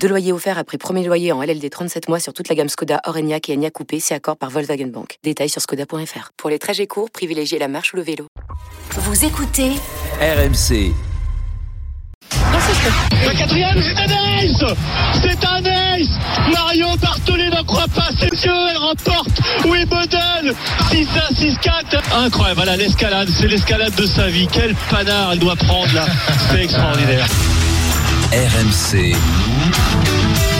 Deux loyers offerts après premier loyer en LLD 37 mois sur toute la gamme Skoda, Orenia et Enya Coupé, c'est accord par Volkswagen Bank. Détails sur skoda.fr. Pour les trajets courts, privilégiez la marche ou le vélo. Vous écoutez RMC. Le quatrième, c'est un ace C'est un ace Mario Bartoli n'en croit pas ses yeux, elle remporte Wimbledon 6-1, 6-4 Incroyable, voilà l'escalade, c'est l'escalade de sa vie. Quel panard elle doit prendre là C'est extraordinaire. RMC.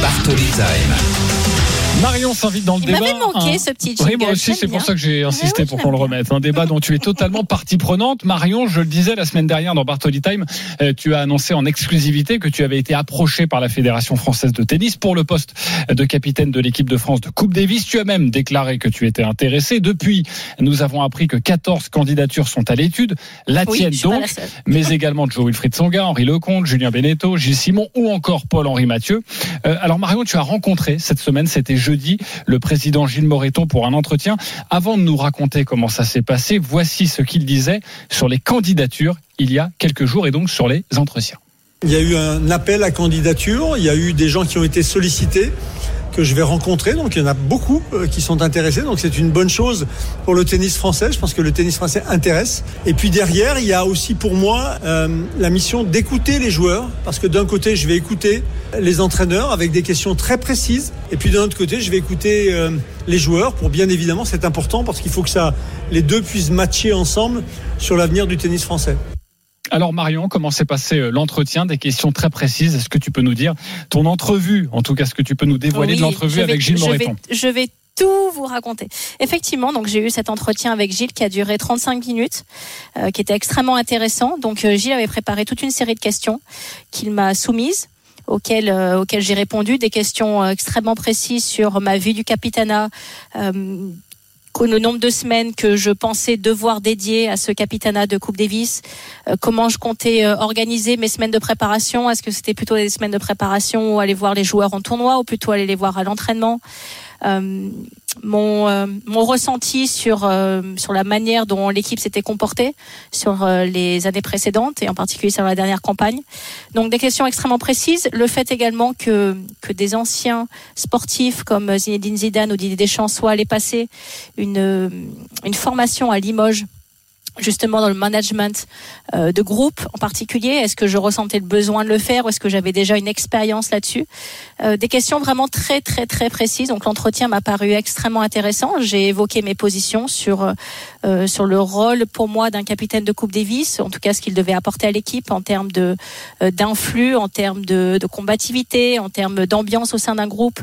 Bartoli Time. Marion s'invite dans le Il débat. m'avait manqué Un- ce petit Oui, jingle, moi aussi, c'est pour ça que j'ai insisté oui, pour qu'on le remette. Un débat dont tu es totalement partie prenante. Marion, je le disais la semaine dernière dans Bartoli Time, euh, tu as annoncé en exclusivité que tu avais été approché par la Fédération française de tennis pour le poste de capitaine de l'équipe de France de Coupe Davis. Tu as même déclaré que tu étais intéressé. Depuis, nous avons appris que 14 candidatures sont à l'étude. La Oui, tienne donc la mais également Joe Wilfried Songa, Henri Lecomte, Julien Beneteau, Gilles Simon ou encore Paul-Henri Mathieu. Euh, alors Marion, tu as rencontré cette semaine, c'était jeudi, le président Gilles Moreton pour un entretien. Avant de nous raconter comment ça s'est passé, voici ce qu'il disait sur les candidatures il y a quelques jours et donc sur les entretiens. Il y a eu un appel à candidature, il y a eu des gens qui ont été sollicités que je vais rencontrer, donc il y en a beaucoup euh, qui sont intéressés, donc c'est une bonne chose pour le tennis français, je pense que le tennis français intéresse. Et puis derrière, il y a aussi pour moi euh, la mission d'écouter les joueurs, parce que d'un côté, je vais écouter les entraîneurs avec des questions très précises, et puis d'un autre côté, je vais écouter euh, les joueurs pour bien évidemment, c'est important parce qu'il faut que ça, les deux puissent matcher ensemble sur l'avenir du tennis français. Alors Marion, comment s'est passé euh, l'entretien? Des questions très précises. Est-ce que tu peux nous dire ton entrevue, en tout cas ce que tu peux nous dévoiler Oui, de l'entrevue avec Gilles je vais- Moreton Je vais tout vous raconter. Effectivement, donc j'ai eu cet entretien avec Gilles qui a duré 35 minutes, euh, qui était extrêmement intéressant. Donc euh, Gilles avait préparé toute une série de questions qu'il m'a soumises. Auxquelles, euh, auxquelles j'ai répondu, des questions extrêmement précises sur ma vie du capitanat, euh, le nombre de semaines que je pensais devoir dédier à ce capitanat de Coupe Davis, euh, comment je comptais euh, organiser mes semaines de préparation, est-ce que c'était plutôt des semaines de préparation ou aller voir les joueurs en tournoi ou plutôt aller les voir à l'entraînement, Euh, mon, euh, mon ressenti sur, euh, sur la manière dont l'équipe s'était comportée sur euh, les années précédentes et en particulier sur la dernière campagne. Donc des questions extrêmement précises. Le fait également que, que des anciens sportifs comme Zinedine Zidane ou Didier Deschamps soient allés passer une, une formation à Limoges justement dans le management euh, de groupe en particulier Est-ce que je ressentais le besoin de le faire ou est-ce que j'avais déjà une expérience là-dessus? Euh, Des questions vraiment très très très précises. Donc l'entretien m'a paru extrêmement intéressant. J'ai évoqué mes positions sur euh, sur le rôle pour moi d'un capitaine de Coupe Davis, en tout cas ce qu'il devait apporter à l'équipe en termes de euh, d'influx, en termes de, de combativité, en termes d'ambiance au sein d'un groupe.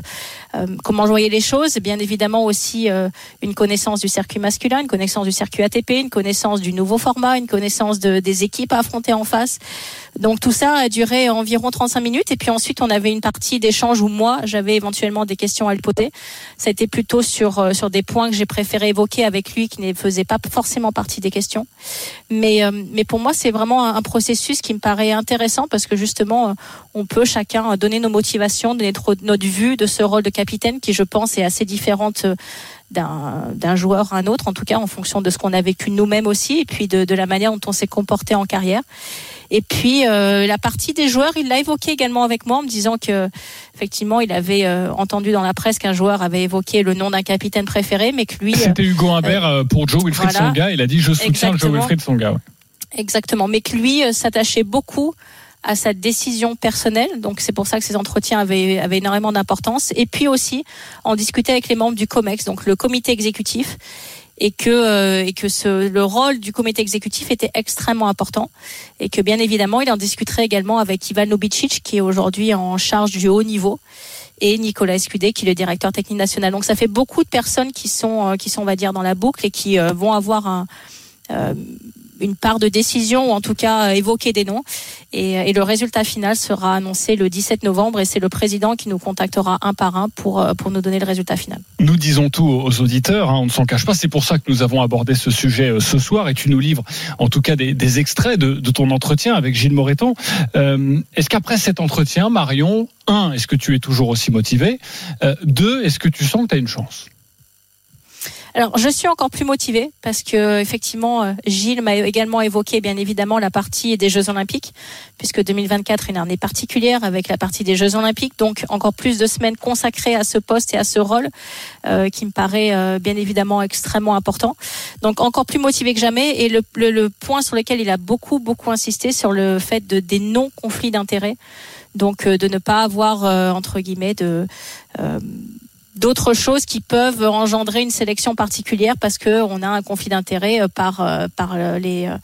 Euh, comment je voyais les choses Bien évidemment aussi euh, une connaissance du circuit masculin, une connaissance du circuit ATP, une connaissance du nouveau format, une connaissance de, des équipes à affronter en face. Donc tout ça a duré environ 35 minutes et puis ensuite on avait une partie d'échange où moi j'avais éventuellement des questions à lui poser. Ça a été plutôt sur euh, sur des points que j'ai préféré évoquer avec lui qui ne faisaient pas forcément partie des questions. Mais euh, mais pour moi c'est vraiment un, processus qui me paraît intéressant parce que justement euh, on peut chacun donner nos motivations, donner notre, vue de ce rôle de capitaine qui je pense est assez différente d'un d'un joueur à un autre, en tout cas en fonction de ce qu'on a vécu nous-mêmes aussi, et puis de, de la manière dont on s'est comporté en carrière. Et puis euh, la partie des joueurs, il l'a évoqué également avec moi en me disant que effectivement il avait euh, entendu dans la presse qu'un joueur avait évoqué le nom d'un capitaine préféré, mais que lui euh, C'était Hugo Humbert euh, pour Joe Wilfried voilà. Songa. Il a dit je soutiens Joe. Wilfried Songa. ouais. Exactement, mais que lui euh, s'attachait beaucoup à sa décision personnelle, donc c'est pour ça que ces entretiens avaient, avaient énormément d'importance. Et puis aussi, en discuter avec les membres du COMEX, donc le comité exécutif, et que, euh, et que ce, le rôle du comité exécutif était extrêmement important, et que bien évidemment, il en discuterait également avec Ivan Lubicic, qui est aujourd'hui en charge du haut niveau, et Nicolas Escudé, qui est le directeur technique national. Donc ça fait beaucoup de personnes qui sont, euh, qui sont on va dire, dans la boucle et qui euh, vont avoir un... euh, une part de décision ou en tout cas euh, évoquer des noms Et, et, le résultat final sera annoncé le 17 novembre et c'est le président qui nous contactera un par un pour, euh, pour nous donner le résultat final. Nous disons tout aux auditeurs, hein, on ne s'en cache pas. C'est pour ça que nous avons abordé ce sujet euh, ce soir et tu nous livres en tout cas des, extraits de, ton entretien avec Gilles Moreton. Euh, est-ce qu'après cet entretien, Marion, un, est-ce que tu es toujours aussi motivé euh, Deux, est-ce que tu sens que tu as une chance? Alors, je suis encore plus motivée parce que effectivement, euh, Gilles m'a également évoqué bien évidemment la partie des Jeux Olympiques, puisque 2024 est une année particulière avec la partie des Jeux Olympiques, donc encore plus de semaines consacrées à ce poste et à ce rôle euh, qui me paraît euh, bien évidemment extrêmement important. Donc encore plus motivé que jamais. Et le, le, le, point sur lequel il a beaucoup beaucoup insisté sur le fait de des non conflits d'intérêts, donc euh, de ne pas avoir euh, entre guillemets de d'autres choses qui peuvent engendrer une sélection particulière parce que on a un conflit d'intérêt euh, par euh, par les euh,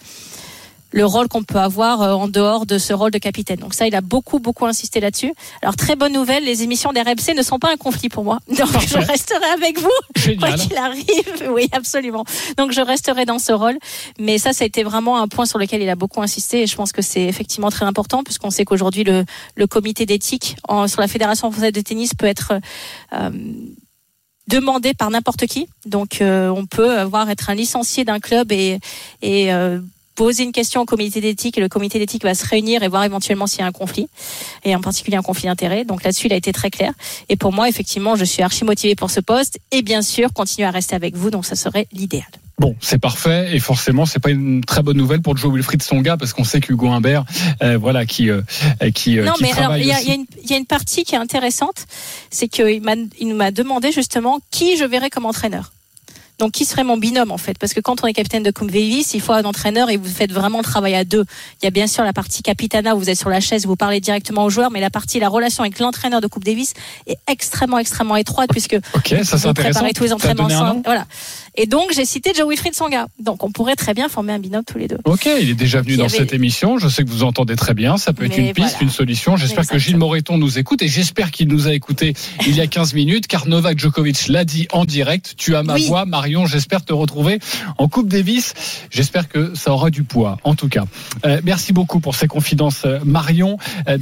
le rôle qu'on peut avoir en dehors de ce rôle de capitaine. Donc ça, il a beaucoup, beaucoup insisté là-dessus. Alors très bonne nouvelle, les émissions d'RMC ne sont pas un conflit pour moi. Donc Parfait. je resterai avec vous, Génial. quoi qu'il arrive. Oui, absolument. Donc je resterai dans ce rôle. Mais ça, ça a été vraiment un point sur lequel il a beaucoup insisté et je pense que c'est effectivement très important puisqu'on sait qu'aujourd'hui, le, le comité d'éthique sur la Fédération française de tennis peut être... Euh, demandé par n'importe qui. Donc euh, on peut avoir être un licencié d'un club et, et euh, poser une question au comité d'éthique et le comité d'éthique va se réunir et voir éventuellement s'il y a un conflit et en particulier un conflit d'intérêt. Donc là-dessus, il a été très clair. Et pour moi, effectivement, je suis archi motivée pour ce poste et bien sûr continuer à rester avec vous. Donc ça serait l'idéal. Bon, c'est parfait et forcément c'est pas une très bonne nouvelle pour Joe Wilfried Songa parce qu'on sait qu'Hugo Humbert, euh, voilà, qui euh, qui non qui mais alors il y, aussi. y, a une il y a une partie qui est intéressante, c'est qu'il m'a il m'a demandé justement qui je verrais comme entraîneur. Donc, qui serait mon binôme en fait? Parce que quand on est capitaine de Coupe Davis, il faut un entraîneur et vous faites vraiment le travail à deux. Il y a bien sûr la partie capitana où vous êtes sur la chaise, vous parlez directement aux joueurs, mais la partie, la relation avec l'entraîneur de Coupe Davis est extrêmement, extrêmement étroite puisque ok, ça c'est intéressant. tous les entraînements ensemble. Voilà. Et donc, j'ai cité Joe Wilfried Songa. Donc, on pourrait très bien former un binôme tous les deux. Ok, il est déjà venu dans avait... cette émission. Je sais que vous entendez très bien. Ça peut être mais une piste, une solution. J'espère que Gilles Moreton nous écoute et j'espère qu'il nous a écouté il y a 15 minutes car Novak Djokovic l'a dit en direct. Tu as ma Oui. voix, J'espère te retrouver en Coupe Davis. J'espère que ça aura du poids, en tout cas. Euh, merci beaucoup pour ces confidences, Marion. Euh,